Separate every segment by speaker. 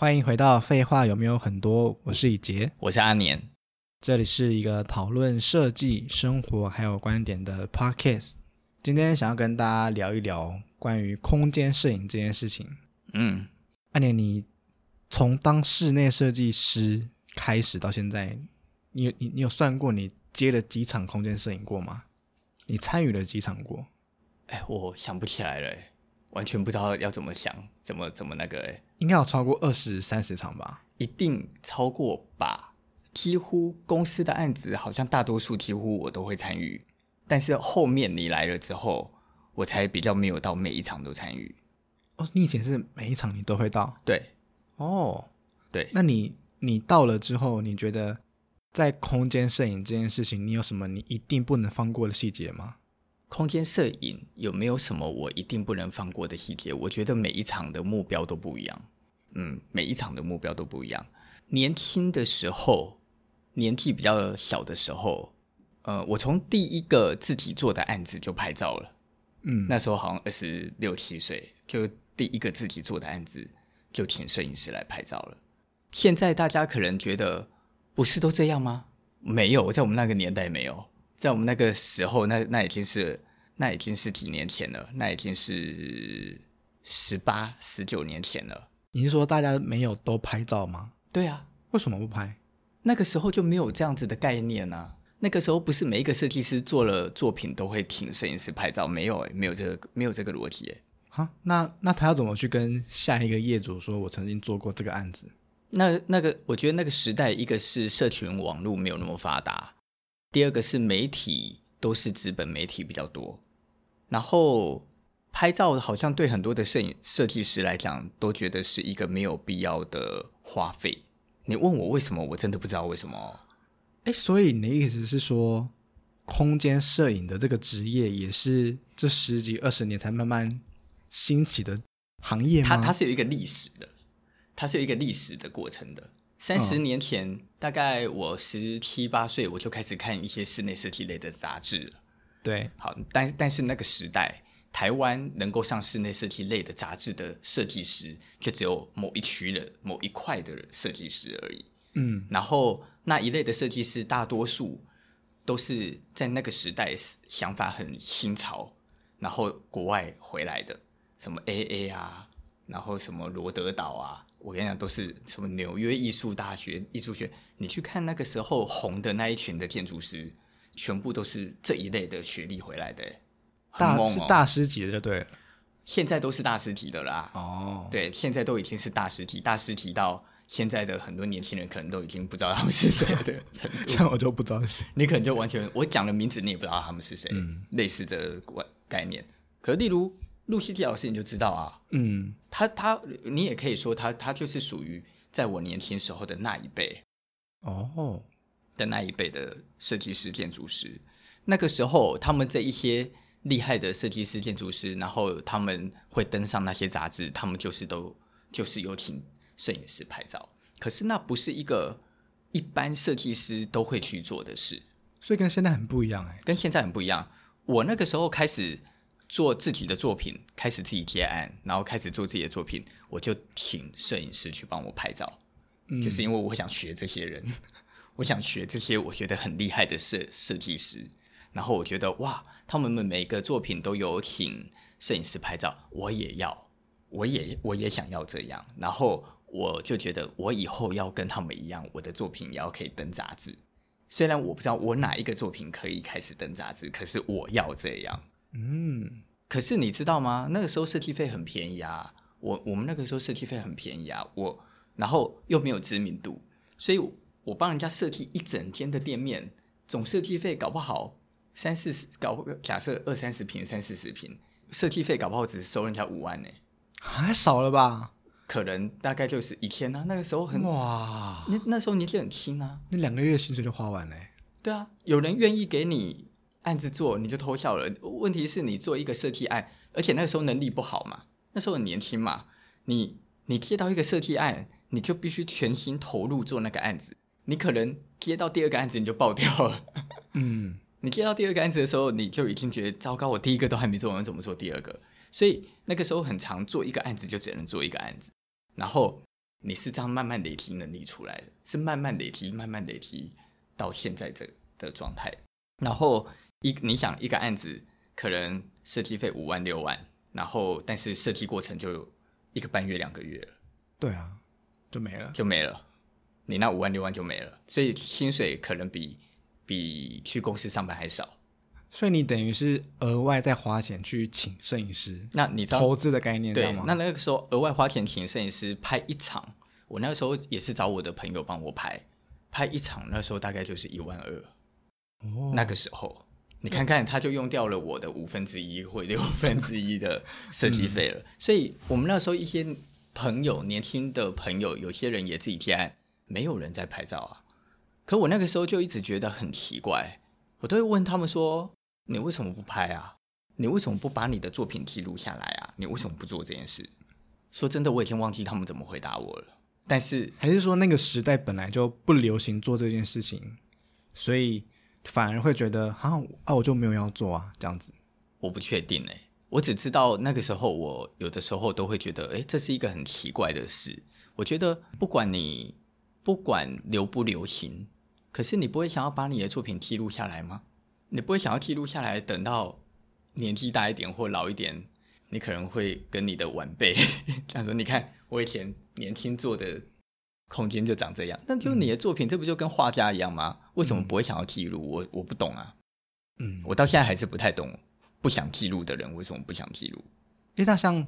Speaker 1: 欢迎回到废话有没有很多？我是以杰，
Speaker 2: 我是阿年，
Speaker 1: 这里是一个讨论设计、生活还有观点的 podcast。今天想要跟大家聊一聊关于空间摄影这件事情。
Speaker 2: 嗯，
Speaker 1: 阿年，你从当室内设计师开始到现在，你你你有算过你接了几场空间摄影过吗？你参与了几场过？
Speaker 2: 哎，我想不起来了，完全不知道要怎么想，怎么怎么那个，哎，
Speaker 1: 应该有超过二十三十场吧？
Speaker 2: 一定超过吧？几乎公司的案子，好像大多数几乎我都会参与，但是后面你来了之后，我才比较没有到每一场都参与。
Speaker 1: 哦，你以前是每一场你都会到？
Speaker 2: 对，
Speaker 1: 哦，
Speaker 2: 对，
Speaker 1: 那你你到了之后，你觉得在空间摄影这件事情，你有什么你一定不能放过的细节吗？
Speaker 2: 空间摄影有没有什么我一定不能放过的细节？我觉得每一场的目标都不一样。嗯，每一场的目标都不一样。年轻的时候，年纪比较小的时候，呃，我从第一个自己做的案子就拍照了。
Speaker 1: 嗯，
Speaker 2: 那时候好像二十六七岁，就第一个自己做的案子就请摄影师来拍照了。现在大家可能觉得不是都这样吗？没有，在我们那个年代没有。在我们那个时候，那那已经是那已经是几年前了，那已经是十八、十九年前了。
Speaker 1: 你是说大家没有都拍照吗？
Speaker 2: 对啊，
Speaker 1: 为什么不拍？
Speaker 2: 那个时候就没有这样子的概念啊。那个时候不是每一个设计师做了作品都会请摄影师拍照，没有诶，没有这个没有这个逻辑诶。
Speaker 1: 哈，那那他要怎么去跟下一个业主说，我曾经做过这个案子？
Speaker 2: 那那个，我觉得那个时代，一个是社群网络没有那么发达。第二个是媒体都是纸本媒体比较多，然后拍照好像对很多的摄影设计师来讲都觉得是一个没有必要的花费。你问我为什么，我真的不知道为什么。
Speaker 1: 哎，所以你的意思是说，空间摄影的这个职业也是这十几二十年才慢慢兴起的行业吗？
Speaker 2: 它它是有一个历史的，它是有一个历史的过程的。三十年前，嗯、大概我十七八岁，我就开始看一些室内设计类的杂志了。
Speaker 1: 对，
Speaker 2: 好，但但是那个时代，台湾能够上室内设计类的杂志的设计师，就只有某一区的某一块的设计师而已。
Speaker 1: 嗯，
Speaker 2: 然后那一类的设计师，大多数都是在那个时代想法很新潮，然后国外回来的，什么 AA 啊，然后什么罗德岛啊。我跟你讲，都是什么纽约艺术大学艺术学，你去看那个时候红的那一群的建筑师，全部都是这一类的学历回来的，
Speaker 1: 大是大师级的就对了。
Speaker 2: 现在都是大师级的啦。
Speaker 1: 哦，
Speaker 2: 对，现在都已经是大师级，大师级到现在的很多年轻人可能都已经不知道他们是谁的 程度。
Speaker 1: 像我就不知道是谁，
Speaker 2: 你可能就完全我讲的名字你也不知道他们是谁，
Speaker 1: 嗯，
Speaker 2: 类似的概念。可是例如。露西迪老师你就知道啊，
Speaker 1: 嗯，
Speaker 2: 他他你也可以说他他就是属于在我年轻时候的那一辈，
Speaker 1: 哦，
Speaker 2: 的那一辈的设计师建筑师，那个时候他们这一些厉害的设计师建筑师，然后他们会登上那些杂志，他们就是都就是有请摄影师拍照，可是那不是一个一般设计师都会去做的事，
Speaker 1: 所以跟现在很不一样哎，
Speaker 2: 跟现在很不一样。我那个时候开始。做自己的作品，开始自己接案，然后开始做自己的作品，我就请摄影师去帮我拍照，
Speaker 1: 嗯，就是
Speaker 2: 因为我想学这些人，我想学这些我觉得很厉害的设设计师，然后我觉得哇，他们的每个作品都有请摄影师拍照，我也要，我也我也想要这样，然后我就觉得我以后要跟他们一样，我的作品也要可以登杂志，虽然我不知道我哪一个作品可以开始登杂志，可是我要这样。
Speaker 1: 嗯，
Speaker 2: 可是你知道吗？那个时候设计费很便宜啊，我我们那个时候设计费很便宜啊，我然后又没有知名度，所以我帮人家设计一整天的店面，总设计费搞不好三四十，搞假设二三十平、三四十平，设计费搞不好只收人家五万呢，
Speaker 1: 还少了吧？
Speaker 2: 可能大概就是一天啊，那个时候很
Speaker 1: 哇，
Speaker 2: 那那时候年纪很轻啊，
Speaker 1: 那两个月薪水就花完了。
Speaker 2: 对啊，有人愿意给你。案子做你就偷笑了。问题是你做一个设计案，而且那个时候能力不好嘛，那时候很年轻嘛。你你接到一个设计案，你就必须全心投入做那个案子。你可能接到第二个案子你就爆掉了。
Speaker 1: 嗯，
Speaker 2: 你接到第二个案子的时候，你就已经觉得糟糕，我第一个都还没做完，怎么做第二个？所以那个时候很常做一个案子就只能做一个案子。然后你是这样慢慢累积能力出来的，是慢慢累积，慢慢累积到现在这的状态。然后一你想一个案子可能设计费五万六万，然后但是设计过程就一个半月两个月了，
Speaker 1: 对啊，就没了，
Speaker 2: 就没了，你那五万六万就没了，所以薪水可能比比去公司上班还少。
Speaker 1: 所以你等于是额外再花钱去请摄影师，
Speaker 2: 那你
Speaker 1: 投资的概念对吗？
Speaker 2: 那那个时候额外花钱请摄影师拍一场，我那个时候也是找我的朋友帮我拍，拍一场那时候大概就是一万二。哦，那个时候你看看，他就用掉了我的五分之一或六分之一的设计费了。嗯、所以我们那时候一些朋友，年轻的朋友，有些人也自己接案，没有人在拍照啊。可我那个时候就一直觉得很奇怪，我都会问他们说。你为什么不拍啊？你为什么不把你的作品记录下来啊？你为什么不做这件事？说真的，我已经忘记他们怎么回答我了。但是
Speaker 1: 还是说那个时代本来就不流行做这件事情，所以反而会觉得啊啊，我就没有要做啊，这样子。
Speaker 2: 我不确定哎、欸，我只知道那个时候我有的时候都会觉得，哎，这是一个很奇怪的事。我觉得不管你不管流不流行，可是你不会想要把你的作品记录下来吗？你不会想要记录下来，等到年纪大一点或老一点，你可能会跟你的晚辈 这样说：“你看，我以前年轻做的空间就长这样。”那就是你的作品，这不就跟画家一样吗？为什么不会想要记录？我我不懂啊。嗯，我到现在还是不太懂，不想记录的人为什么不想记录？
Speaker 1: 因为它像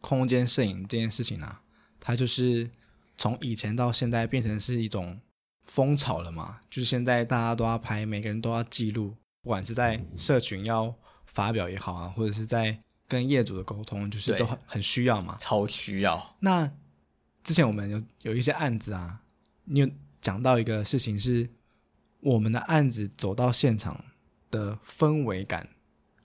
Speaker 1: 空间摄影这件事情啊，它就是从以前到现在变成是一种风潮了嘛。就是现在大家都要拍，每个人都要记录。不管是在社群要发表也好啊，或者是在跟业主的沟通，就是都很很需要嘛，
Speaker 2: 超需要。
Speaker 1: 那之前我们有有一些案子啊，你有讲到一个事情是，我们的案子走到现场的氛围感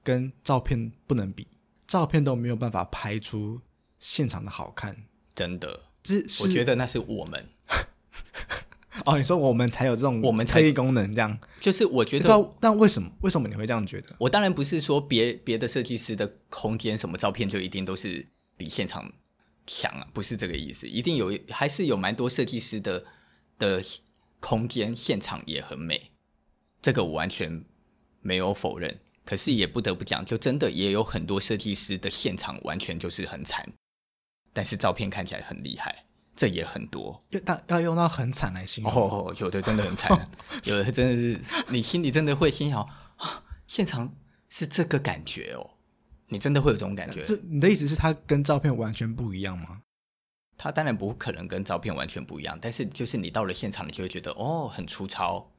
Speaker 1: 跟照片不能比，照片都没有办法拍出现场的好看，
Speaker 2: 真的。
Speaker 1: 是，是
Speaker 2: 我觉得那是我们。
Speaker 1: 哦，你说我们才有这种我们特异功能，这样
Speaker 2: 就是我觉得，
Speaker 1: 但但为什么为什么你会这样觉得？
Speaker 2: 我当然不是说别别的设计师的空间什么照片就一定都是比现场强啊，不是这个意思。一定有还是有蛮多设计师的的空间现场也很美，这个我完全没有否认。可是也不得不讲，就真的也有很多设计师的现场完全就是很惨，但是照片看起来很厉害。这也很多，
Speaker 1: 要到要用到很惨来形容。
Speaker 2: 哦，有的真的很惨，有的真的是你心里真的会心想啊，现场是这个感觉哦，你真的会有这种感觉。
Speaker 1: 这你的意思是它跟照片完全不一样吗？
Speaker 2: 它当然不可能跟照片完全不一样，但是就是你到了现场，你就会觉得哦，很粗糙，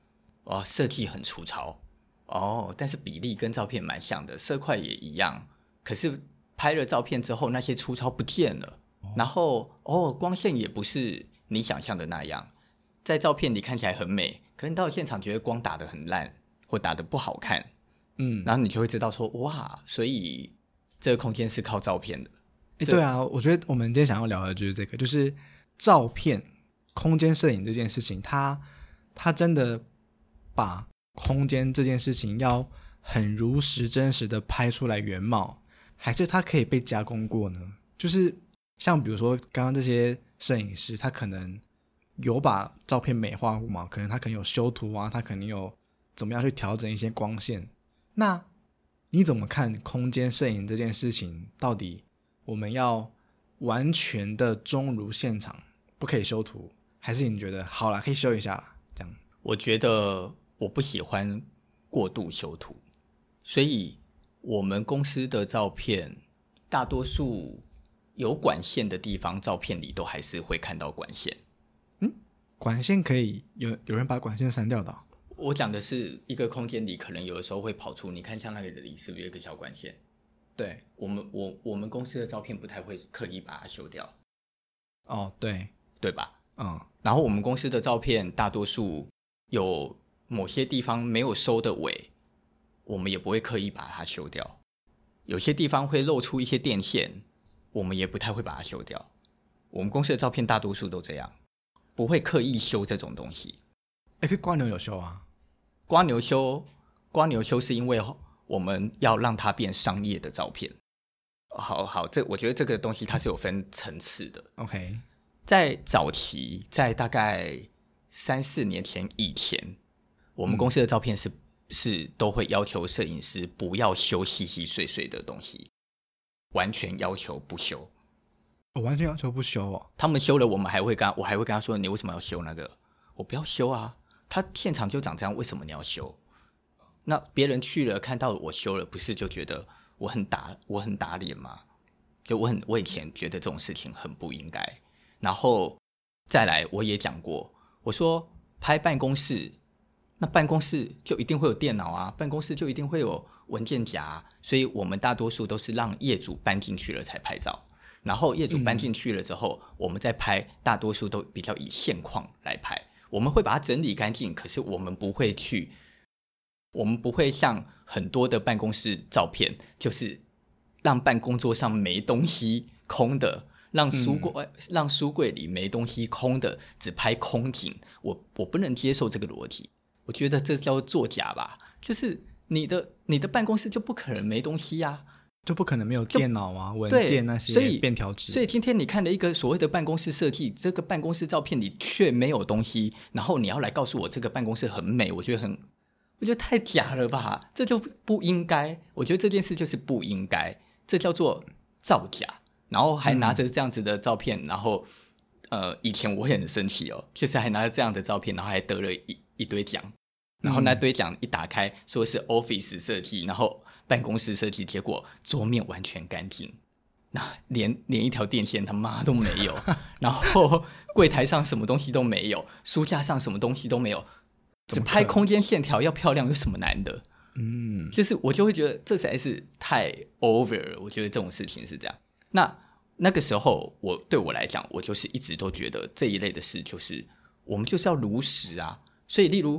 Speaker 2: 哦，设计很粗糙，哦，但是比例跟照片蛮像的，色块也一样，可是拍了照片之后，那些粗糙不见了。然后哦，光线也不是你想象的那样，在照片里看起来很美，可能到了现场觉得光打得很烂，或打得不好看，嗯，然后你就会知道说哇，所以这个空间是靠照片的。
Speaker 1: 诶，对啊，我觉得我们今天想要聊的就是这个，就是照片空间摄影这件事情，它它真的把空间这件事情要很如实真实的拍出来原貌，还是它可以被加工过呢？就是。像比如说刚刚这些摄影师，他可能有把照片美化过嘛？可能他可能有修图啊，他可能有怎么样去调整一些光线。那你怎么看空间摄影这件事情？到底我们要完全的忠如现场，不可以修图，还是你觉得好了可以修一下啦？这样？
Speaker 2: 我觉得我不喜欢过度修图，所以我们公司的照片大多数。有管线的地方，照片里都还是会看到管线。
Speaker 1: 嗯，管线可以有有人把管线删掉的哦？
Speaker 2: 我讲的是一个空间里，可能有的时候会跑出。你看，像那个里是不是有一个小管线？
Speaker 1: 对，
Speaker 2: 我们我我们公司的照片不太会刻意把它修掉。
Speaker 1: 哦，对，
Speaker 2: 对吧？
Speaker 1: 嗯。
Speaker 2: 然后我们公司的照片大多数有某些地方没有收的尾，我们也不会刻意把它修掉。有些地方会露出一些电线。我们也不太会把它修掉。我们公司的照片大多数都这样，不会刻意修这种东西。
Speaker 1: 哎，可蜗牛有修啊？
Speaker 2: 蜗牛修，蜗牛修是因为我们要让它变商业的照片。好好，这我觉得这个东西它是有分层次的。
Speaker 1: OK，
Speaker 2: 在早期，在大概三四年前以前，我们公司的照片是、嗯、是都会要求摄影师不要修细细碎碎的东西，完全要求不修。
Speaker 1: 我完全要求不修哦。
Speaker 2: 他们修了，我们还会跟，我还会跟他说：“你为什么要修那个？我不要修啊！他现场就长这样，为什么你要修？”那别人去了，看到我修了，不是就觉得我很打我很打脸吗？就我很我以前觉得这种事情很不应该。然后再来，我也讲过，我说拍办公室，那办公室就一定会有电脑啊，办公室就一定会有文件夹，所以我们大多数都是让业主搬进去了才拍照。然后业主搬进去了之后，嗯、我们再拍，大多数都比较以现况来拍。我们会把它整理干净，可是我们不会去。我们不会像很多的办公室照片，就是让办公桌上没东西空的，让书柜、嗯、让书柜里没东西空的，只拍空景。我我不能接受这个逻辑，我觉得这叫作假吧。就是你的你的办公室就不可能没东西呀、啊，
Speaker 1: 就不可能没有电脑啊、文件那些，
Speaker 2: 所以
Speaker 1: 便条纸。
Speaker 2: 所以今天你看了一个所谓的办公室设计，这个办公室照片里却没有东西，然后你要来告诉我这个办公室很美，我觉得很。我觉得太假了吧，这就不应该。我觉得这件事就是不应该，这叫做造假。然后还拿着这样子的照片，嗯、然后呃，以前我也很生气哦，就是还拿着这样的照片，然后还得了一一堆奖。然后那堆奖一打开，说是 Office 设计，然后办公室设计，结果桌面完全干净，那连连一条电线他妈都没有，然后柜台上什么东西都没有，书架上什么东西都没有。只拍空间线条要漂亮有什么难的？嗯，就是我就会觉得这实在是太 over 了。我觉得这种事情是这样。那那个时候我对我来讲，我就是一直都觉得这一类的事就是我们就是要如实啊。所以，例如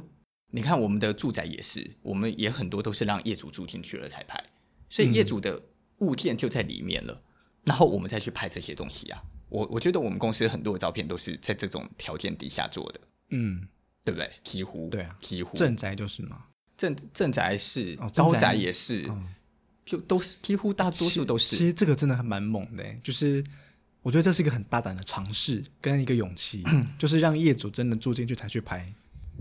Speaker 2: 你看我们的住宅也是，我们也很多都是让业主住进去了才拍，所以业主的物件就在里面了，嗯、然后我们再去拍这些东西啊。我我觉得我们公司很多的照片都是在这种条件底下做的。嗯。对不对？几乎
Speaker 1: 对啊，
Speaker 2: 几乎
Speaker 1: 正宅就是嘛，
Speaker 2: 正正宅是，
Speaker 1: 哦、
Speaker 2: 高宅也是，哦、就都是几乎大多数都是。
Speaker 1: 其实这个真的还蛮猛的，就是我觉得这是一个很大胆的尝试跟一个勇气，就是让业主真的住进去才去拍。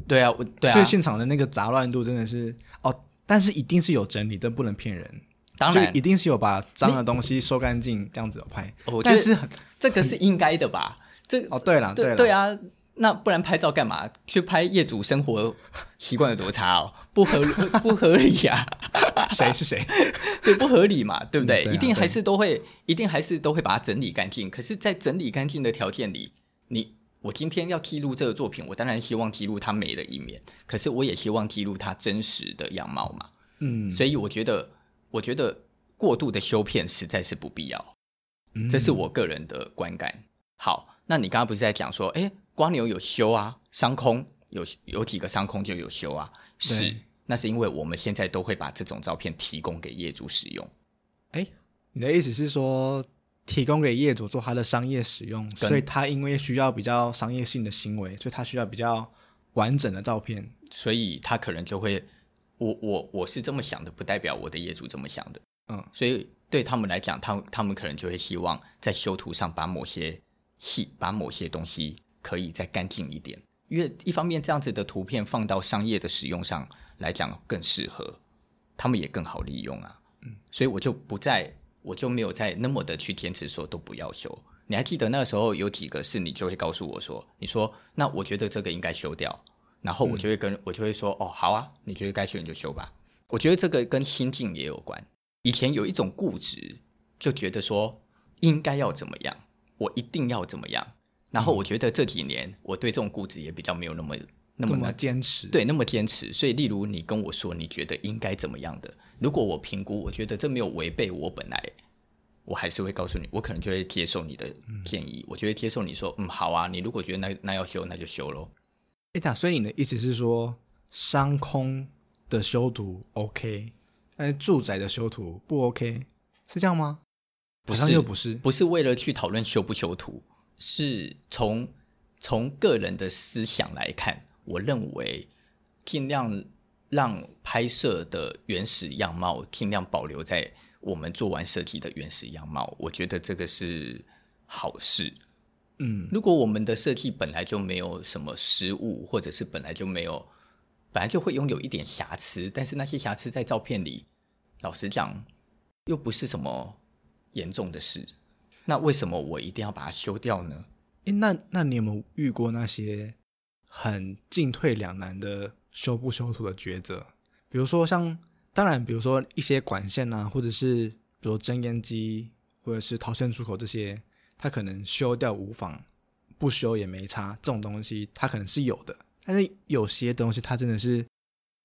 Speaker 2: 对啊，我对啊，
Speaker 1: 所以现场的那个杂乱度真的是哦，但是一定是有整理，但不能骗人。当然，一定是有把脏的东西收干净，这样子拍。
Speaker 2: 我觉得是这个是应该的吧？这
Speaker 1: 哦，对了，对了，
Speaker 2: 对啊。那不然拍照干嘛？去拍业主生活习惯有多差哦？不合 不合理呀、啊？
Speaker 1: 谁是谁？
Speaker 2: 对，不合理嘛？对不对？
Speaker 1: 嗯对啊、
Speaker 2: 一定还是都会，一定还是都会把它整理干净。可是，在整理干净的条件里，你我今天要记录这个作品，我当然希望记录它美的一面，可是我也希望记录它真实的样貌嘛。嗯，所以我觉得，我觉得过度的修片实在是不必要。这是我个人的观感。好，那你刚刚不是在讲说，哎？光牛有修啊，商空有有几个商空就有修啊，是，那是因为我们现在都会把这种照片提供给业主使用。
Speaker 1: 哎，你的意思是说提供给业主做他的商业使用，所以他因为需要比较商业性的行为，所以他需要比较完整的照片，
Speaker 2: 所以他可能就会，我我我是这么想的，不代表我的业主这么想的，嗯，所以对他们来讲，他他们可能就会希望在修图上把某些细，把某些东西。可以再干净一点，因为一方面这样子的图片放到商业的使用上来讲更适合，他们也更好利用啊。嗯，所以我就不再，我就没有再那么的去坚持说都不要修。你还记得那个时候有几个是你就会告诉我说，你说那我觉得这个应该修掉，然后我就会跟、嗯、我就会说哦好啊，你觉得该修你就修吧。我觉得这个跟心境也有关。以前有一种固执，就觉得说应该要怎么样，我一定要怎么样。然后我觉得这几年我对这种固执也比较没有那么那么，
Speaker 1: 坚持，
Speaker 2: 对，那么坚持。所以，例如你跟我说你觉得应该怎么样的，如果我评估我觉得这没有违背我本来，我还是会告诉你，我可能就会接受你的建议，嗯、我就会接受你说，嗯，好啊，你如果觉得那那要修，那就修喽。
Speaker 1: 哎，那，所以你的意思是说，商空的修图 OK，但是住宅的修图不 OK，是这样吗？
Speaker 2: 不是，又不是，不是为了去讨论修不修图。是从从个人的思想来看，我认为尽量让拍摄的原始样貌尽量保留在我们做完设计的原始样貌，我觉得这个是好事。
Speaker 1: 嗯，
Speaker 2: 如果我们的设计本来就没有什么失误，或者是本来就没有，本来就会拥有一点瑕疵，但是那些瑕疵在照片里，老实讲，又不是什么严重的事，那为什么我一定要把它修掉呢？
Speaker 1: 诶，那那你有没有遇过那些很进退两难的修不修图的抉择？比如说像，当然，比如说一些管线啊，或者是比如侦烟机，或者是逃生出口这些。它可能修掉无妨，不修也没差。这种东西它可能是有的，但是有些东西它真的是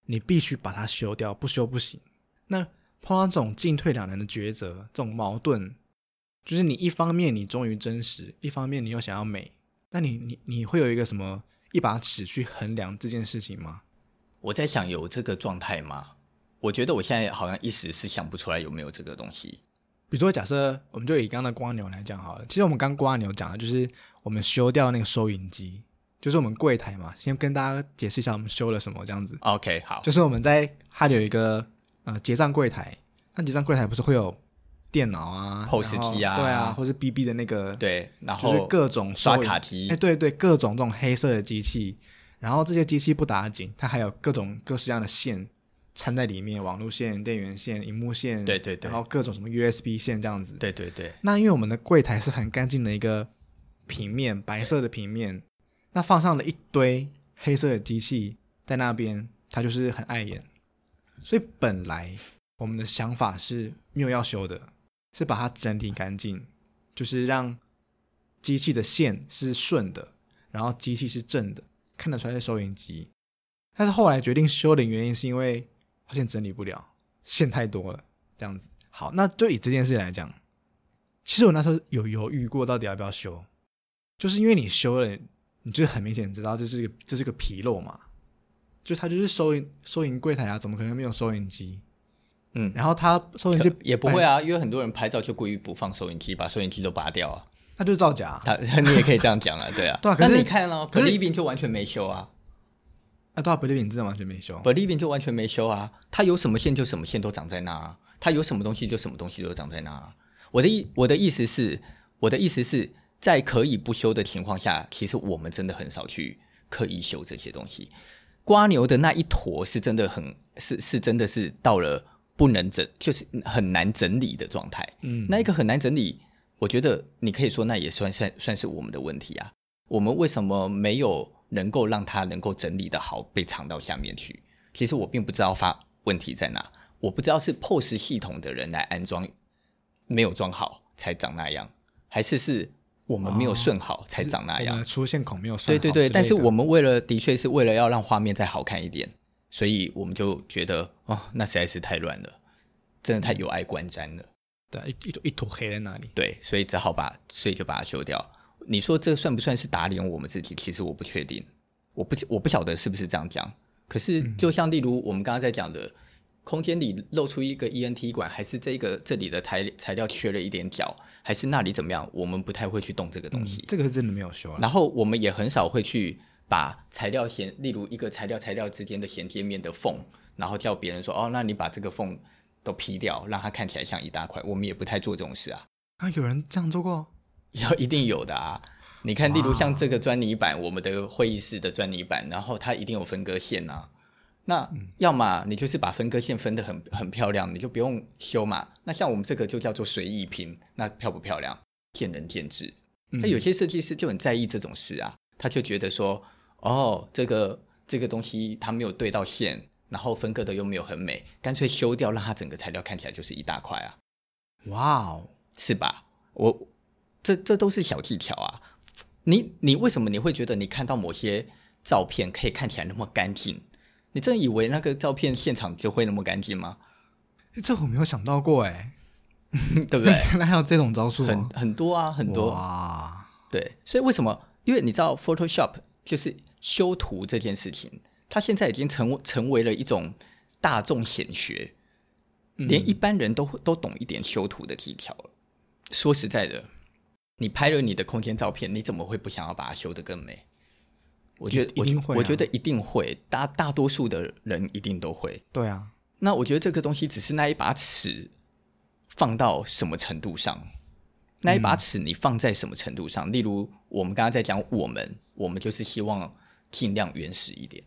Speaker 1: 你必须把它修掉，不修不行。那碰到这种进退两难的抉择，这种矛盾，就是你一方面你忠于真实，一方面你又想要美，那你你你会有一个什么一把尺去衡量这件事情吗？
Speaker 2: 我在想有这个状态吗？我觉得我现在好像一时是想不出来有没有这个东西。
Speaker 1: 比如说，假设我们就以刚刚的瓜牛来讲好了。其实我们刚瓜牛讲的就是我们修掉那个收银机，就是我们柜台嘛。先跟大家解释一下我们修了什么，这样子。
Speaker 2: OK，好。
Speaker 1: 就是我们在它有一个呃结账柜台，那结账柜台不是会有电脑啊、
Speaker 2: POS 机啊，
Speaker 1: 对啊，或是 BB 的那个
Speaker 2: 对，然后
Speaker 1: 就是各种
Speaker 2: 刷卡机，
Speaker 1: 哎，对对，各种这种黑色的机器，然后这些机器不打紧，它还有各种各式各样的线。掺在里面，网路线、电源线、荧幕线，
Speaker 2: 对对对，
Speaker 1: 然后各种什么 USB 线这样子，
Speaker 2: 对对对。
Speaker 1: 那因为我们的柜台是很干净的一个平面，白色的平面，那放上了一堆黑色的机器在那边，它就是很碍眼。所以本来我们的想法是没有要修的，是把它整理干净，就是让机器的线是顺的，然后机器是正的，看得出来是收银机。但是后来决定修的原因是因为。发现整理不了，线太多了，这样子。好，那就以这件事来讲，其实我那时候有犹豫过，到底要不要修，就是因为你修了，你就很明显知道这是个这是个纰漏嘛，就它就是收银收银柜台啊，怎么可能没有收银机？嗯，然后他收音机
Speaker 2: 也不会啊，因为很多人拍照就故意不放收音机，把收音机都拔掉啊，
Speaker 1: 那就是造假。
Speaker 2: 他 你也可以这样讲啊，对啊，
Speaker 1: 对啊。可是
Speaker 2: 你看了，Believing 就完全没修啊。
Speaker 1: 啊，对啊，Believing 真的完全没修
Speaker 2: ，Believing 就完全没修啊。它有什么线就什么线都长在那啊，它有什么东西就什么东西都长在那啊。我的意我的意思是，我的意思是在可以不修的情况下，其实我们真的很少去刻意修这些东西。瓜牛的那一坨是真的很是是真的是到了不能整，就是很难整理的状态。嗯，那一个很难整理，我觉得你可以说那也算算算是我们的问题啊。我们为什么没有？能够让它能够整理的好，被藏到下面去。其实我并不知道发问题在哪，我不知道是 POS 系统的人来安装没有装好才长那样，还是是我们没有顺好才长那样。
Speaker 1: 哦、出现孔没有顺好。
Speaker 2: 对对对，但是我们为了的确是为了要让画面再好看一点，所以我们就觉得哦，那实在是太乱了，真的太有碍观瞻了。
Speaker 1: 对，一一一坨黑在那里。
Speaker 2: 对，所以只好把，所以就把它修掉。你说这算不算是打脸我们自己？其实我不确定，我不我不晓得是不是这样讲。可是就像例如我们刚刚在讲的，嗯、空间里露出一个 ENT 管，还是这个这里的材材料缺了一点角，还是那里怎么样？我们不太会去动这个东西。
Speaker 1: 嗯、这个是真的没有修。
Speaker 2: 然后我们也很少会去把材料衔，例如一个材料材料之间的衔接面的缝，然后叫别人说哦，那你把这个缝都劈掉，让它看起来像一大块。我们也不太做这种事啊。
Speaker 1: 啊，有人这样做过？
Speaker 2: 要一定有的啊！你看，例如像这个砖泥板，我们的会议室的砖泥板，然后它一定有分割线啊。那要么你就是把分割线分得很很漂亮，你就不用修嘛。那像我们这个就叫做随意拼，那漂不漂亮，见仁见智。那有些设计师就很在意这种事啊，他就觉得说，哦，这个这个东西它没有对到线，然后分割的又没有很美，干脆修掉，让它整个材料看起来就是一大块啊。
Speaker 1: 哇哦，
Speaker 2: 是吧？我。这这都是小技巧啊！你你为什么你会觉得你看到某些照片可以看起来那么干净？你真以为那个照片现场就会那么干净吗？
Speaker 1: 这我没有想到过哎，
Speaker 2: 对不对？
Speaker 1: 原来还有这种招数，
Speaker 2: 很很多啊，很多
Speaker 1: 啊。
Speaker 2: 对，所以为什么？因为你知道 Photoshop 就是修图这件事情，它现在已经成成为了一种大众显学，连一般人都都懂一点修图的技巧了。说实在的。你拍了你的空间照片，你怎么会不想要把它修得更美？我觉得
Speaker 1: 一定会啊，
Speaker 2: 我觉得一定会，大大多数的人一定都会。
Speaker 1: 对啊，
Speaker 2: 那我觉得这个东西只是那一把尺放到什么程度上，那一把尺你放在什么程度上？嗯、例如我们刚刚在讲我们，我们就是希望尽量原始一点，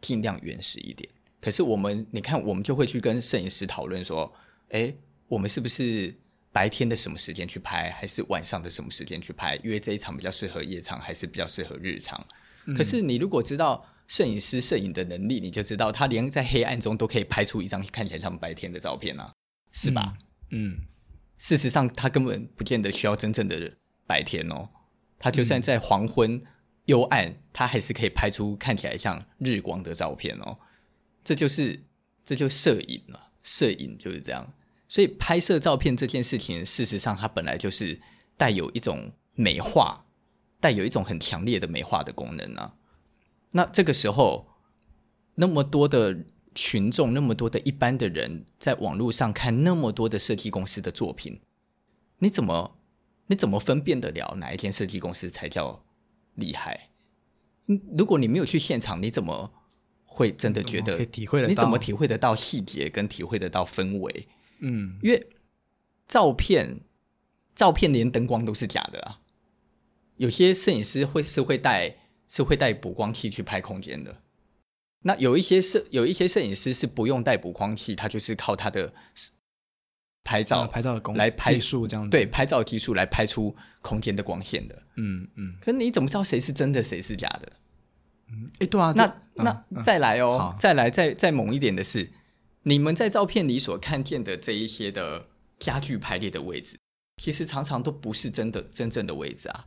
Speaker 2: 尽量原始一点。可是我们，你看，我们就会去跟摄影师讨论说，哎，我们是不是白天的什么时间去拍，还是晚上的什么时间去拍？因为这一场比较适合夜场，还是比较适合日场？嗯、可是你如果知道摄影师摄影的能力，你就知道他连在黑暗中都可以拍出一张看起来像白天的照片啊，是吧？嗯。嗯事实上，他根本不见得需要真正的白天哦。他就算在黄昏、幽暗，它、还是可以拍出看起来像日光的照片哦。这就是，这就摄影了。摄影就是这样。所以，拍摄照片这件事情，事实上它本来就是带有一种美化，带有一种很强烈的美化的功能啊。那这个时候，那么多的。群众那么多的一般的人，在网络上看那么多的设计公司的作品，你怎么你怎么分辨得了哪一间设计公司才叫厉害？如果你没有去现场，你怎么会真的觉得？
Speaker 1: 体会得到？
Speaker 2: 你怎么体会得到细节跟体会得到氛围？
Speaker 1: 嗯，
Speaker 2: 因为照片照片连灯光都是假的啊。有些摄影师会是会带是会带补光器去拍空间的。那有一些摄有一些摄影师是不用带补光器，他就是靠他的拍照、
Speaker 1: 啊、拍照的功
Speaker 2: 来拍
Speaker 1: 技术这样子。
Speaker 2: 对，拍照技术来拍出空间的光线的。
Speaker 1: 嗯嗯。
Speaker 2: 可是你怎么知道谁是真的，谁是假的？
Speaker 1: 嗯，哎，对啊。
Speaker 2: 那、
Speaker 1: 嗯、
Speaker 2: 那、嗯、再来哦，
Speaker 1: 嗯、
Speaker 2: 再来再再猛一点的是，你们在照片里所看见的这一些的家具排列的位置，其实常常都不是真的真正的位置啊，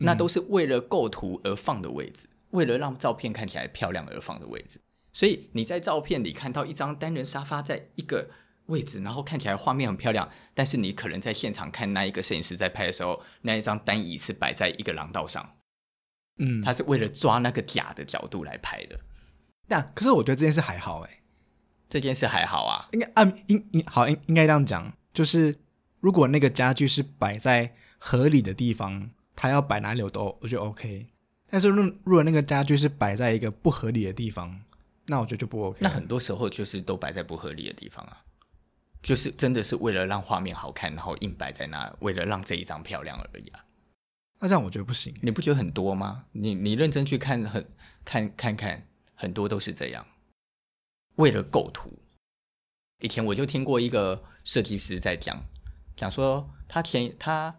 Speaker 2: 嗯、那都是为了构图而放的位置。为了让照片看起来漂亮而放的位置，所以你在照片里看到一张单人沙发在一个位置，然后看起来画面很漂亮，但是你可能在现场看那一个摄影师在拍的时候，那一张单椅是摆在一个廊道上，嗯，他是为了抓那个假的角度来拍的。
Speaker 1: 但可是我觉得这件事还好哎、欸，
Speaker 2: 这件事还好啊，
Speaker 1: 应该啊应应好应应该这样讲，就是如果那个家具是摆在合理的地方，他要摆哪里我都我觉得 OK。但是，如如果那个家具是摆在一个不合理的地方，那我觉得就不 OK。
Speaker 2: 那很多时候就是都摆在不合理的地方啊，就是真的是为了让画面好看，然后硬摆在那，为了让这一张漂亮而已啊。
Speaker 1: 那这样我觉得不行，
Speaker 2: 你不觉得很多吗？你你认真去看，很看看看，很多都是这样，为了构图。以前我就听过一个设计师在讲，讲说他前他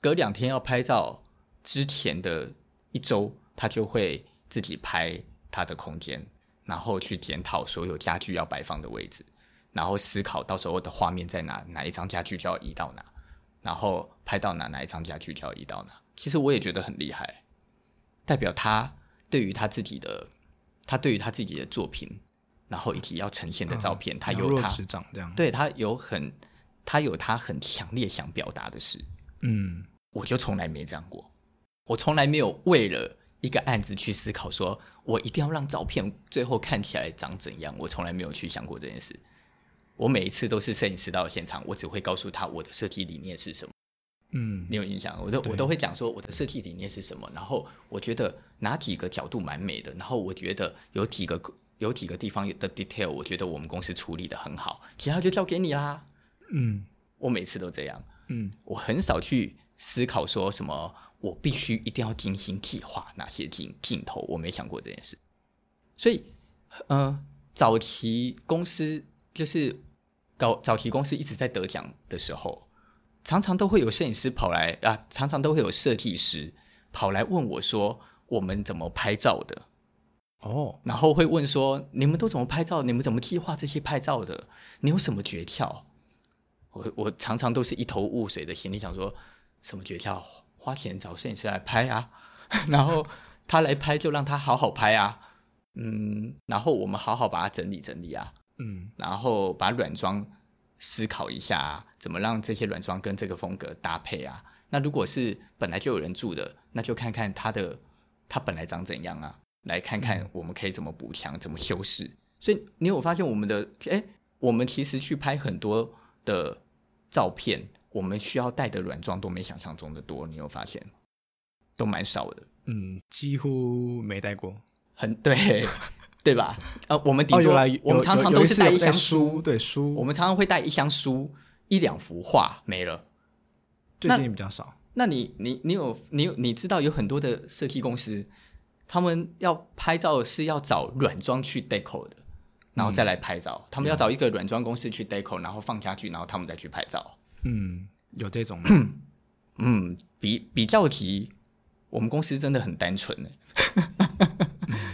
Speaker 2: 隔两天要拍照之前的。一周，他就会自己拍他的空间，然后去检讨所有家具要摆放的位置，然后思考到时候的画面在哪，哪一张家具就要移到哪，然后拍到哪，哪一张家具就要移到哪。其实我也觉得很厉害，代表他对于他自己的，他对于他自己的作品，然后以及要呈现的照片，嗯、他有他对他有很，他有他很强烈想表达的事。嗯，我就从来没这样过。我从来没有为了一个案子去思考，说我一定要让照片最后看起来长怎样。我从来没有去想过这件事。我每一次都是摄影师到了现场，我只会告诉他我的设计理念是什么。嗯，你有印象？我都我都会讲说我的设计理念是什么。然后我觉得哪几个角度蛮美的。然后我觉得有几个有几个地方的 detail，我觉得我们公司处理得很好，其他就交给你啦。嗯，我每次都这样。嗯，我很少去思考说什么。我必须一定要精心计划哪些镜镜头，我没想过这件事。所以，呃，早期公司就是搞早期公司一直在得奖的时候，常常都会有摄影师跑来啊，常常都会有设计师跑来问我说：“我们怎么拍照的？”哦，然后会问说：“你们都怎么拍照？你们怎么计划这些拍照的？你有什么诀窍？”我我常常都是一头雾水的心里想说：“什么诀窍？”花钱找摄影师来拍啊，然后他来拍就让他好好拍啊，嗯，然后我们好好把它整理整理啊，嗯，然后把软装思考一下啊，怎么让这些软装跟这个风格搭配啊？那如果是本来就有人住的，那就看看它的它本来长怎样啊，来看看我们可以怎么补强、怎么修饰。所以你有发现我们的，哎，我们其实去拍很多的照片。我们需要带的软装都没想象中的多，你有发现？都蛮少的。
Speaker 1: 嗯，几乎没带过。
Speaker 2: 很对，对吧？呃，我们顶多、哦、我们常常都是带一箱书，
Speaker 1: 对书。
Speaker 2: 我们常常会带一箱书，一两幅画没了。
Speaker 1: 最近比较少。
Speaker 2: 那你你你有你有你知道有很多的设计公司，他们要拍照是要找软装去 deco 的，然后再来拍照。嗯、他们要找一个软装公司去 deco，然后放家具，然后他们再去拍照。
Speaker 1: 嗯，有这种。
Speaker 2: 嗯，比比较级，我们公司真的很单纯呢。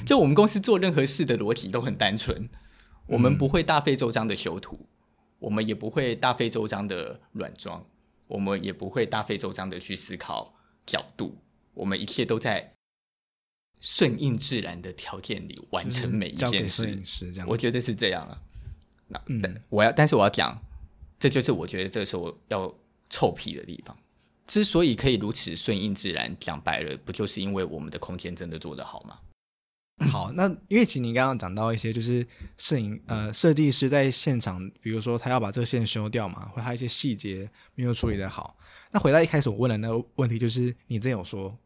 Speaker 2: 就我们公司做任何事的逻辑都很单纯，我们不会大费周章的修图，我们也不会大费周章的软装。我们也不会大费周章的去思考角度，我们一切都在顺应自然的条件里完成每一件事。
Speaker 1: 是这样，
Speaker 2: 我觉得是这样啊。那、
Speaker 1: 嗯、
Speaker 2: 我要，但是我要讲，这就是我觉得这时候要臭屁的地方。之所以可以如此顺应自然，讲白了，不就是因为我们的空间真的做得好吗？
Speaker 1: 好，那因为其实你刚刚讲到一些，就是摄影呃设计师在现场，比如说他要把这个线修掉嘛，或他一些细节没有处理的好。那回到一开始我问的那个问题，就是你真有说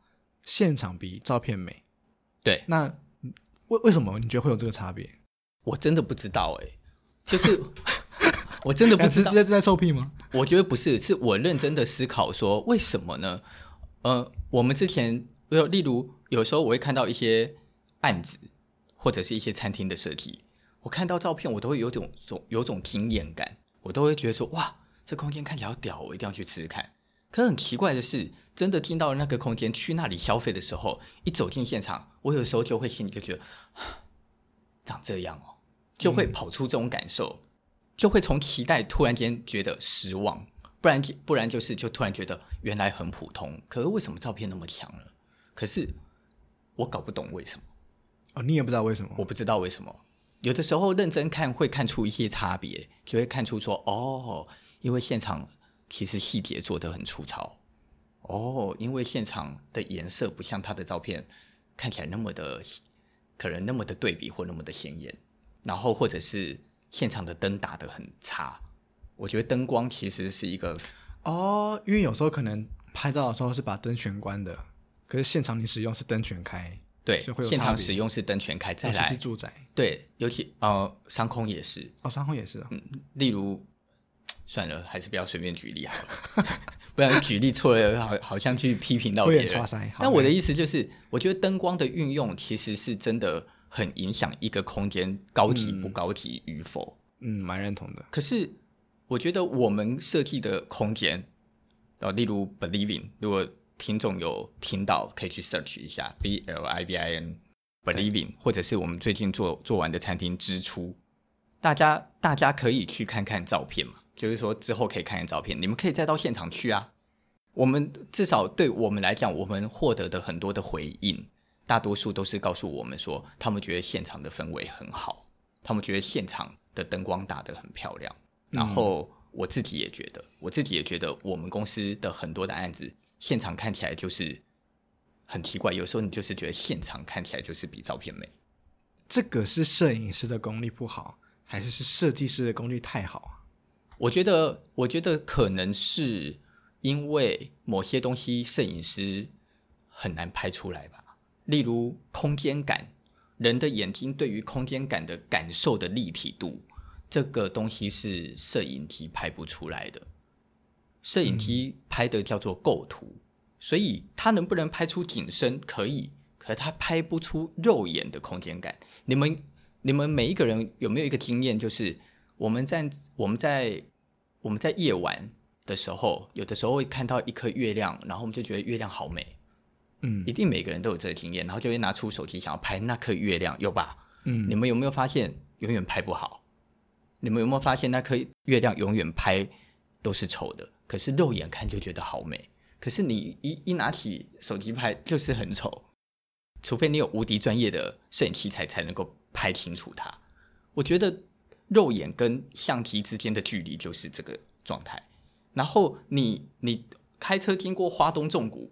Speaker 1: 现场比照片美，
Speaker 2: 对？
Speaker 1: 那为为什么你觉得会有这个差别？
Speaker 2: 我真的不知道哎、欸，就是 我真的不知道
Speaker 1: 在在臭屁吗？
Speaker 2: 我觉得不是，是我认真的思考说为什么呢？呃，我们之前有例如有时候我会看到一些。案子或者是一些餐厅的设计，我看到照片，我都会有种种有种惊艳感，我都会觉得说哇，这空间看起来好屌，我一定要去吃吃看。可是很奇怪的是，真的进到了那个空间去那里消费的时候，一走进现场，我有时候就会心里就觉得，长这样哦，就会跑出这种感受，嗯、就会从期待突然间觉得失望，不然不然就是就突然觉得原来很普通，可是为什么照片那么强了？可是我搞不懂为什么。
Speaker 1: 哦，你也不知道为什么？
Speaker 2: 我不知道为什么。有的时候认真看会看出一些差别，就会看出说哦，因为现场其实细节做得很粗糙。哦，因为现场的颜色不像他的照片看起来那么的，可能那么的对比或那么的显眼。然后或者是现场的灯打得很差。我觉得灯光其实是一个
Speaker 1: 哦，因为有时候可能拍照的时候是把灯全关的，可是现场你使用是灯全开。
Speaker 2: 对，现场使用是灯全开，再来
Speaker 1: 是住宅。
Speaker 2: 对，尤其呃，商空也是。
Speaker 1: 哦，商空也是。
Speaker 2: 嗯，例如，算了，还是不要随便举例好了，不然举例错了，好好像去批评到别人。但我的意思就是，我觉得灯光的运用其实是真的很影响一个空间高级不高级与否。
Speaker 1: 嗯，蛮认同的。
Speaker 2: 可是，我觉得我们设计的空间，呃，例如 Believing，如果听众有听到，可以去 search 一下 B L I V I N Believing，或者是我们最近做做完的餐厅支出，大家大家可以去看看照片嘛，就是说之后可以看看照片，你们可以再到现场去啊。我们至少对我们来讲，我们获得的很多的回应，大多数都是告诉我们说，他们觉得现场的氛围很好，他们觉得现场的灯光打得很漂亮。然后我自己也觉得，我自己也觉得，我们公司的很多的案子。现场看起来就是很奇怪，有时候你就是觉得现场看起来就是比照片美。
Speaker 1: 这个是摄影师的功力不好，还是是设计师的功力太好啊？
Speaker 2: 我觉得，我觉得可能是因为某些东西摄影师很难拍出来吧。例如空间感，人的眼睛对于空间感的感受的立体度，这个东西是摄影机拍不出来的。摄影机拍的叫做构图，嗯，所以它能不能拍出景深可以，可是它拍不出肉眼的空间感。你们你们每一个人有没有一个经验，就是我们在我们在我们在夜晚的时候，有的时候会看到一颗月亮，然后我们就觉得月亮好美，
Speaker 1: 嗯，
Speaker 2: 一定每个人都有这个经验，然后就会拿出手机想要拍那颗月亮，有吧？
Speaker 1: 嗯，
Speaker 2: 你们有没有发现永远拍不好？你们有没有发现那颗月亮永远拍都是丑的？可是肉眼看就觉得好美，可是你一一拿起手机拍就是很丑，除非你有无敌专业的摄影器材才能够拍清楚它。我觉得肉眼跟相机之间的距离就是这个状态。然后你你开车经过花东纵谷，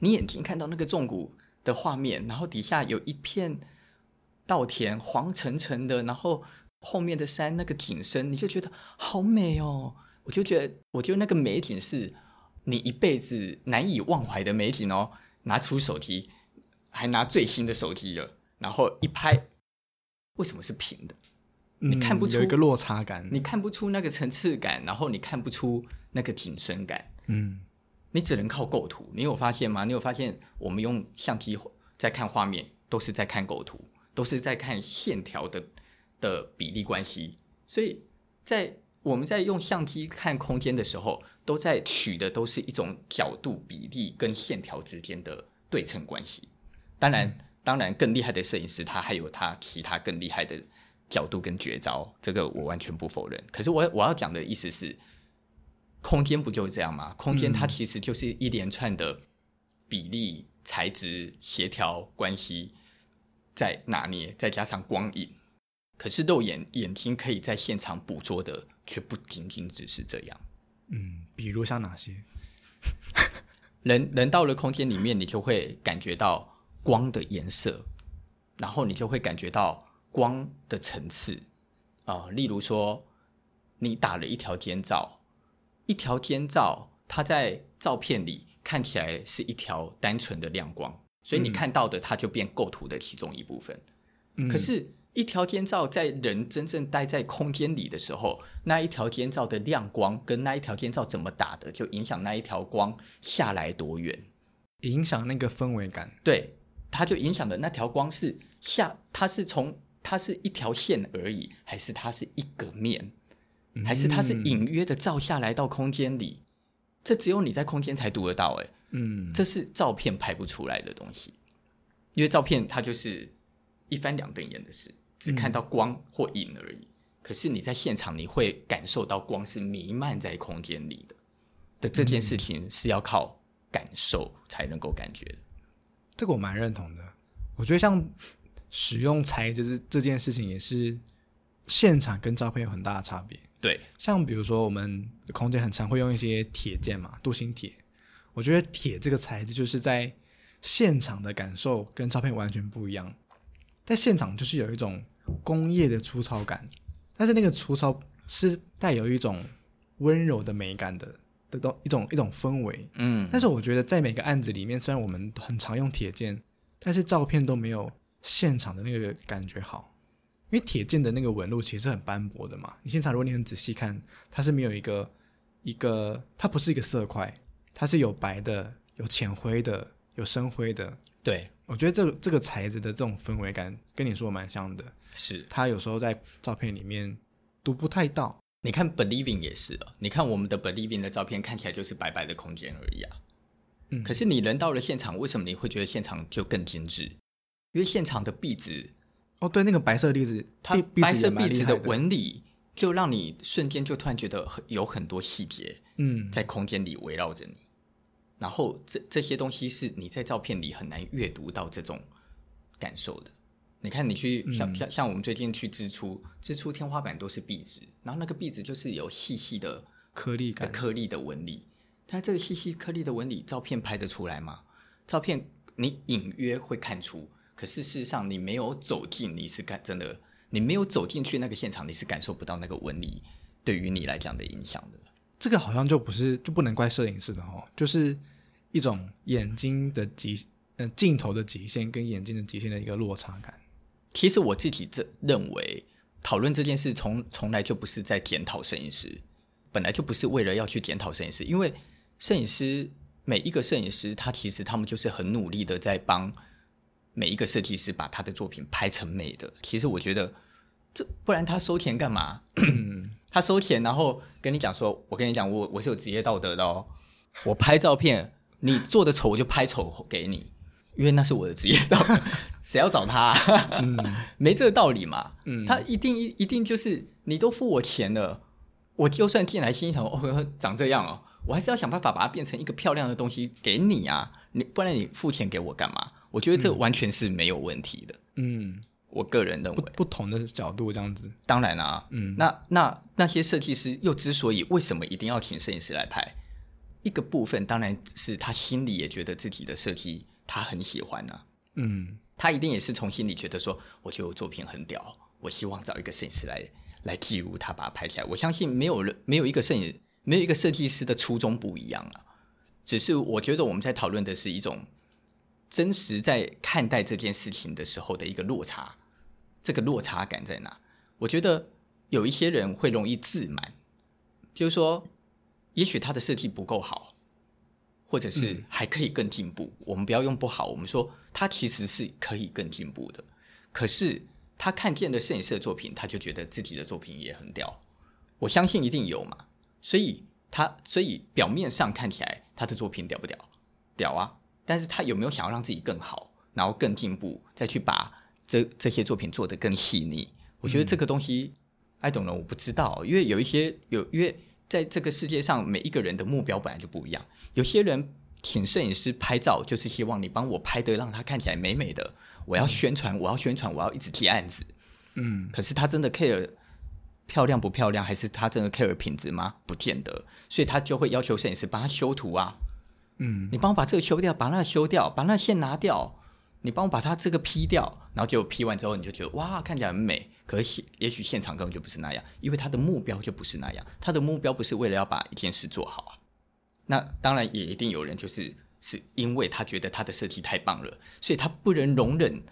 Speaker 2: 你眼睛看到那个纵谷的画面，然后底下有一片稻田黄澄澄的，然后后面的山那个景深，你就觉得好美哦。我就觉得，我觉得那个美景是你一辈子难以忘怀的美景哦。拿出手机，还拿最新的手机了，然后一拍，为什么是平的？
Speaker 1: 嗯，
Speaker 2: 你看不出
Speaker 1: 有一个落差感，
Speaker 2: 你看不出那个层次感，然后你看不出那个景深感。
Speaker 1: 嗯，
Speaker 2: 你只能靠构图。你有发现吗？你有发现我们用相机在看画面，都是在看构图，都是在看线条的的比例关系。所以在我们在用相机看空间的时候，都在取的都是一种角度、比例跟线条之间的对称关系。当然，嗯、当然更厉害的摄影师，他还有他其他更厉害的角度跟绝招，这个我完全不否认。可是我我要讲的意思是，空间不就是这样吗？空间它其实就是一连串的比例、材质、协调关系在拿捏，再加上光影。可是肉眼眼睛可以在现场捕捉的，却不仅仅只是这样。
Speaker 1: 嗯，比如像哪些？
Speaker 2: 人人到了空间里面，你就会感觉到光的颜色，然后你就会感觉到光的层次啊、呃。例如说，你打了一条肩照，一条肩照，它在照片里看起来是一条单纯的亮光，所以你看到的它就变构图的其中一部分。嗯、可是。一条间照在人真正待在空间里的时候，那一条间照的亮光跟那一条间照怎么打的，就影响那一条光下来多远，
Speaker 1: 影响那个氛围感。
Speaker 2: 对，它就影响的那条光是下，它是从它是一条线而已，还是它是一个面，还是它是隐约的照下来到空间里？嗯、这只有你在空间才读得到，哎，嗯，这是照片拍不出来的东西，因为照片它就是一翻两瞪眼的事。只看到光或影而已，嗯、可是你在现场，你会感受到光是弥漫在空间里的。的这件事情是要靠感受才能够感觉的。
Speaker 1: 这个我蛮认同的。我觉得像使用材质这这件事情，也是现场跟照片有很大的差别。
Speaker 2: 对，
Speaker 1: 像比如说我们空间很长会用一些铁件嘛，镀锌铁。我觉得铁这个材质就是在现场的感受跟照片完全不一样。在现场就是有一种工业的粗糙感，但是那个粗糙是带有一种温柔的美感的的东一种一种氛围。嗯，但是我觉得在每个案子里面，虽然我们很常用铁剑，但是照片都没有现场的那个感觉好，因为铁剑的那个纹路其实很斑驳的嘛。你现场如果你很仔细看，它是没有一个一个，它不是一个色块，它是有白的，有浅灰的，有深灰的。
Speaker 2: 对。
Speaker 1: 我觉得这个这个材质的这种氛围感跟你说的蛮像的，
Speaker 2: 是
Speaker 1: 它有时候在照片里面读不太到。
Speaker 2: 你看 Believing 也是啊，你看我们的 Believing 的照片看起来就是白白的空间而已啊。嗯，可是你人到了现场，为什么你会觉得现场就更精致？因为现场的壁纸，
Speaker 1: 哦，对，那个白色壁纸，它
Speaker 2: 白色壁纸的纹理，就让你瞬间就突然觉得很有很多细节，嗯，在空间里围绕着你。然后这这些东西是你在照片里很难阅读到这种感受的。你看，你去像像像我们最近去支出，支出天花板都是壁纸，然后那个壁纸就是有细细的
Speaker 1: 颗粒感、
Speaker 2: 颗粒的纹理。但这个细细颗粒的纹理，照片拍得出来吗？照片你隐约会看出，可是事实上你没有走进，你是感真的，你没有走进去那个现场，你是感受不到那个纹理对于你来讲的影响的。
Speaker 1: 这个好像就不是，就不能怪摄影师的哦，就是一种眼睛的极，呃，镜头的极限跟眼睛的极限的一个落差感。
Speaker 2: 其实我自己这认为，讨论这件事从从来就不是在检讨摄影师，本来就不是为了要去检讨摄影师，因为摄影师每一个摄影师，他其实他们就是很努力的在帮每一个设计师把他的作品拍成美的。其实我觉得，这不然他收钱干嘛？他收钱，然后跟你讲说：“我跟你讲，我我是有职业道德的哦。我拍照片，你做的丑我就拍丑给你，因为那是我的职业道德。谁要找他？嗯、没这个道理嘛。嗯、他一定一一定就是你都付我钱了，我就算进来心想哦，长这样哦，我还是要想办法把它变成一个漂亮的东西给你啊。你不然你付钱给我干嘛？我觉得这完全是没有问题的。嗯。”我个人认为。
Speaker 1: 不，不同的角度这样子，
Speaker 2: 当然啦、啊，嗯，那那那些设计师又之所以为什么一定要请摄影师来拍，一个部分当然是他心里也觉得自己的设计他很喜欢呢、啊，嗯，他一定也是从心里觉得说，我觉得我作品很屌，我希望找一个摄影师来来记录他，把它拍起来。我相信没有人没有一个摄影没有一个设计师的初衷不一样啊，只是我觉得我们在讨论的是一种。真实在看待这件事情的时候的一个落差，这个落差感在哪？我觉得有一些人会容易自满，就是说，也许他的设计不够好，或者是还可以更进步。嗯、我们不要用不好，我们说他其实是可以更进步的。可是他看见的摄影师的作品，他就觉得自己的作品也很屌。我相信一定有嘛，所以他所以表面上看起来他的作品屌不屌？屌啊！但是他有没有想要让自己更好，然后更进步，再去把这这些作品做得更细腻？我觉得这个东西、嗯、I don't know，我不知道，因为有一些有，因为在这个世界上，每一个人的目标本来就不一样。有些人请摄影师拍照，就是希望你帮我拍得让他看起来美美的。我要宣传，嗯、我要宣传，我要一直提案子。嗯，可是他真的 care 漂亮不漂亮，还是他真的 care 品质吗？不见得，所以他就会要求摄影师帮他修图啊。嗯，你帮我把这个修掉，把那个修掉，把那个线拿掉。你帮我把它这个 P 掉，然后就 P 完之后，你就觉得哇，看起来很美。可是也许现场根本就不是那样，因为他的目标就不是那样。他的目标不是为了要把一件事做好啊。那当然也一定有人就是是因为他觉得他的设计太棒了，所以他不能容忍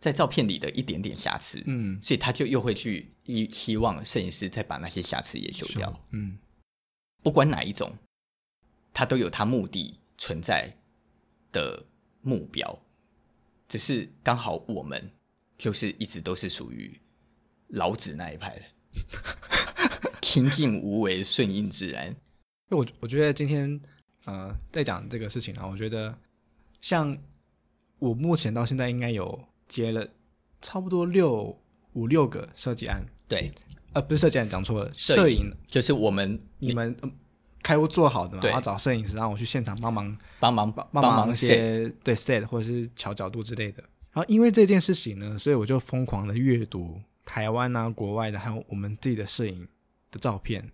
Speaker 2: 在照片里的一点点瑕疵。嗯，所以他就又会去希希望摄影师再把那些瑕疵也修掉。嗯，不管哪一种，他都有他目的存在的目标。只是刚好我们就是一直都是属于老子那一派的，清静无为，顺应自然。
Speaker 1: 我我觉得今天呃在讲这个事情啊，我觉得像我目前到现在应该有接了差不多六五六个设计案，
Speaker 2: 对，
Speaker 1: 呃不是设计案讲错了，摄影
Speaker 2: 就是我们
Speaker 1: 你们。开屋做好的嘛，然后找摄影师，让我去现场帮忙
Speaker 2: 帮忙
Speaker 1: 帮帮忙一些对 set 或者是调角度之类的。然后因为这件事情呢，所以我就疯狂的阅读台湾啊、国外的，还有我们自己的摄影的照片，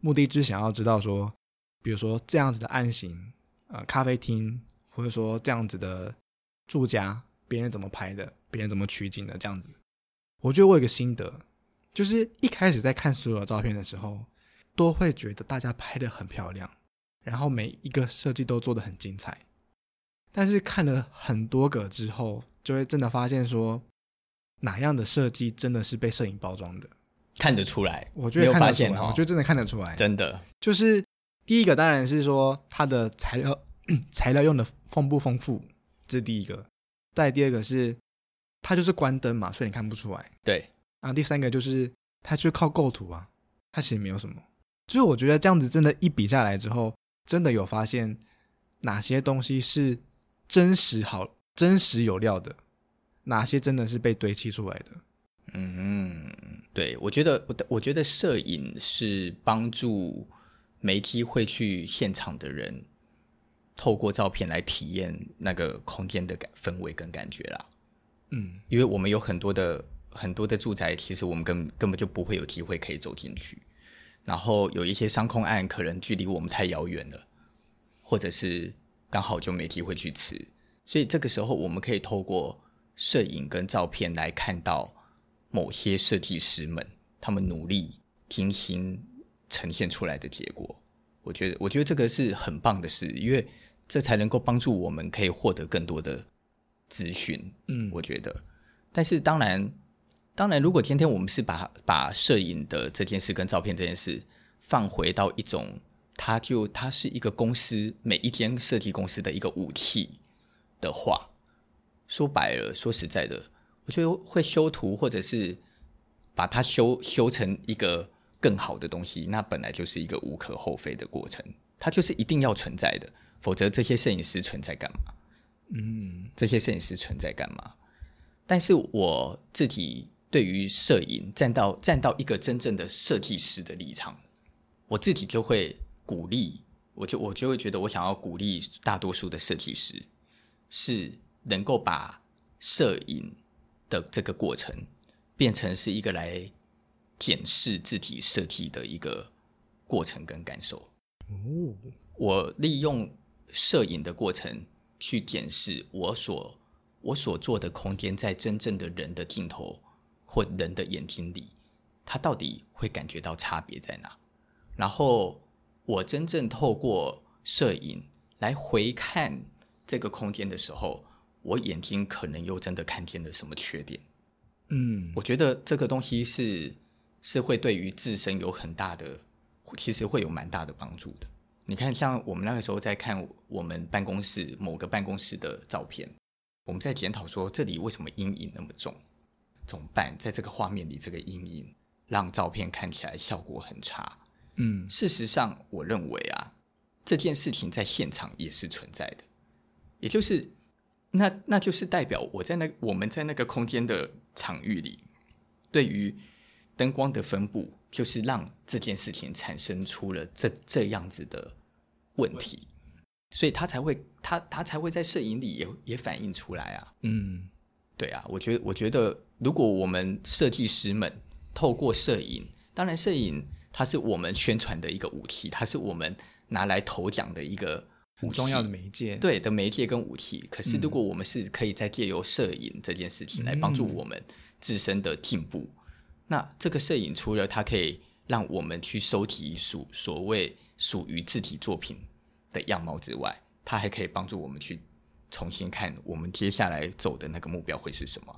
Speaker 1: 目的就是想要知道说，比如说这样子的案型，呃，咖啡厅，或者说这样子的住家，别人怎么拍的，别人怎么取景的，这样子。我觉得我有个心得，就是一开始在看所有照片的时候。都会觉得大家拍的很漂亮，然后每一个设计都做的很精彩。但是看了很多个之后，就会真的发现说，哪样的设计真的是被摄影包装的，
Speaker 2: 看得出来。
Speaker 1: 我觉得看得出来，我觉得真的看得出来，
Speaker 2: 真的。
Speaker 1: 就是第一个当然是说它的材料 材料用的丰不丰富，这是第一个。再第二个是它就是关灯嘛，所以你看不出来。
Speaker 2: 对。
Speaker 1: 然后第三个就是它就靠构图啊，它其实没有什么。就是我觉得这样子真的，一比下来之后，真的有发现哪些东西是真实好、真实有料的，哪些真的是被堆砌出来的。
Speaker 2: 嗯，对，我觉得，我我觉得摄影是帮助没机会去现场的人，透过照片来体验那个空间的感氛围跟感觉啦。嗯，因为我们有很多的很多的住宅，其实我们根根本就不会有机会可以走进去。然后有一些商控案，可能距离我们太遥远了，或者是刚好就没机会去吃，所以这个时候我们可以透过摄影跟照片来看到某些设计师们他们努力精心呈现出来的结果。我觉得，我觉得这个是很棒的事，因为这才能够帮助我们可以获得更多的资讯。嗯，我觉得，但是当然。当然，如果今天我们是把把摄影的这件事跟照片这件事放回到一种，它就它是一个公司每一间设计公司的一个武器的话，说白了，说实在的，我觉得会修图或者是把它修修成一个更好的东西，那本来就是一个无可厚非的过程，它就是一定要存在的，否则这些摄影师存在干嘛？嗯，这些摄影师存在干嘛？但是我自己。对于摄影，站到站到一个真正的设计师的立场，我自己就会鼓励，我就我就会觉得，我想要鼓励大多数的设计师，是能够把摄影的这个过程变成是一个来检视自己设计的一个过程跟感受。哦，我利用摄影的过程去检视我所我所做的空间，在真正的人的镜头。或人的眼睛里，他到底会感觉到差别在哪？然后我真正透过摄影来回看这个空间的时候，我眼睛可能又真的看见了什么缺点？嗯，我觉得这个东西是是会对于自身有很大的，其实会有蛮大的帮助的。你看，像我们那个时候在看我们办公室某个办公室的照片，我们在检讨说，这里为什么阴影那么重？怎么办？在这个画面里，这个阴影让照片看起来效果很差。
Speaker 1: 嗯，
Speaker 2: 事实上，我认为啊，这件事情在现场也是存在的，也就是那那就是代表我在那我们在那个空间的场域里，对于灯光的分布，就是让这件事情产生出了这这样子的问题，所以他才会他他才会在摄影里也也反映出来啊。
Speaker 1: 嗯，
Speaker 2: 对啊，我觉得我觉得。如果我们设计师们透过摄影，当然摄影它是我们宣传的一个武器，它是我们拿来投奖的一个
Speaker 1: 很重要的媒介，
Speaker 2: 对的媒介跟武器。可是如果我们是可以再借由摄影这件事情来帮助我们自身的进步，嗯、那这个摄影除了它可以让我们去收集属所谓属于自己作品的样貌之外，它还可以帮助我们去重新看我们接下来走的那个目标会是什么。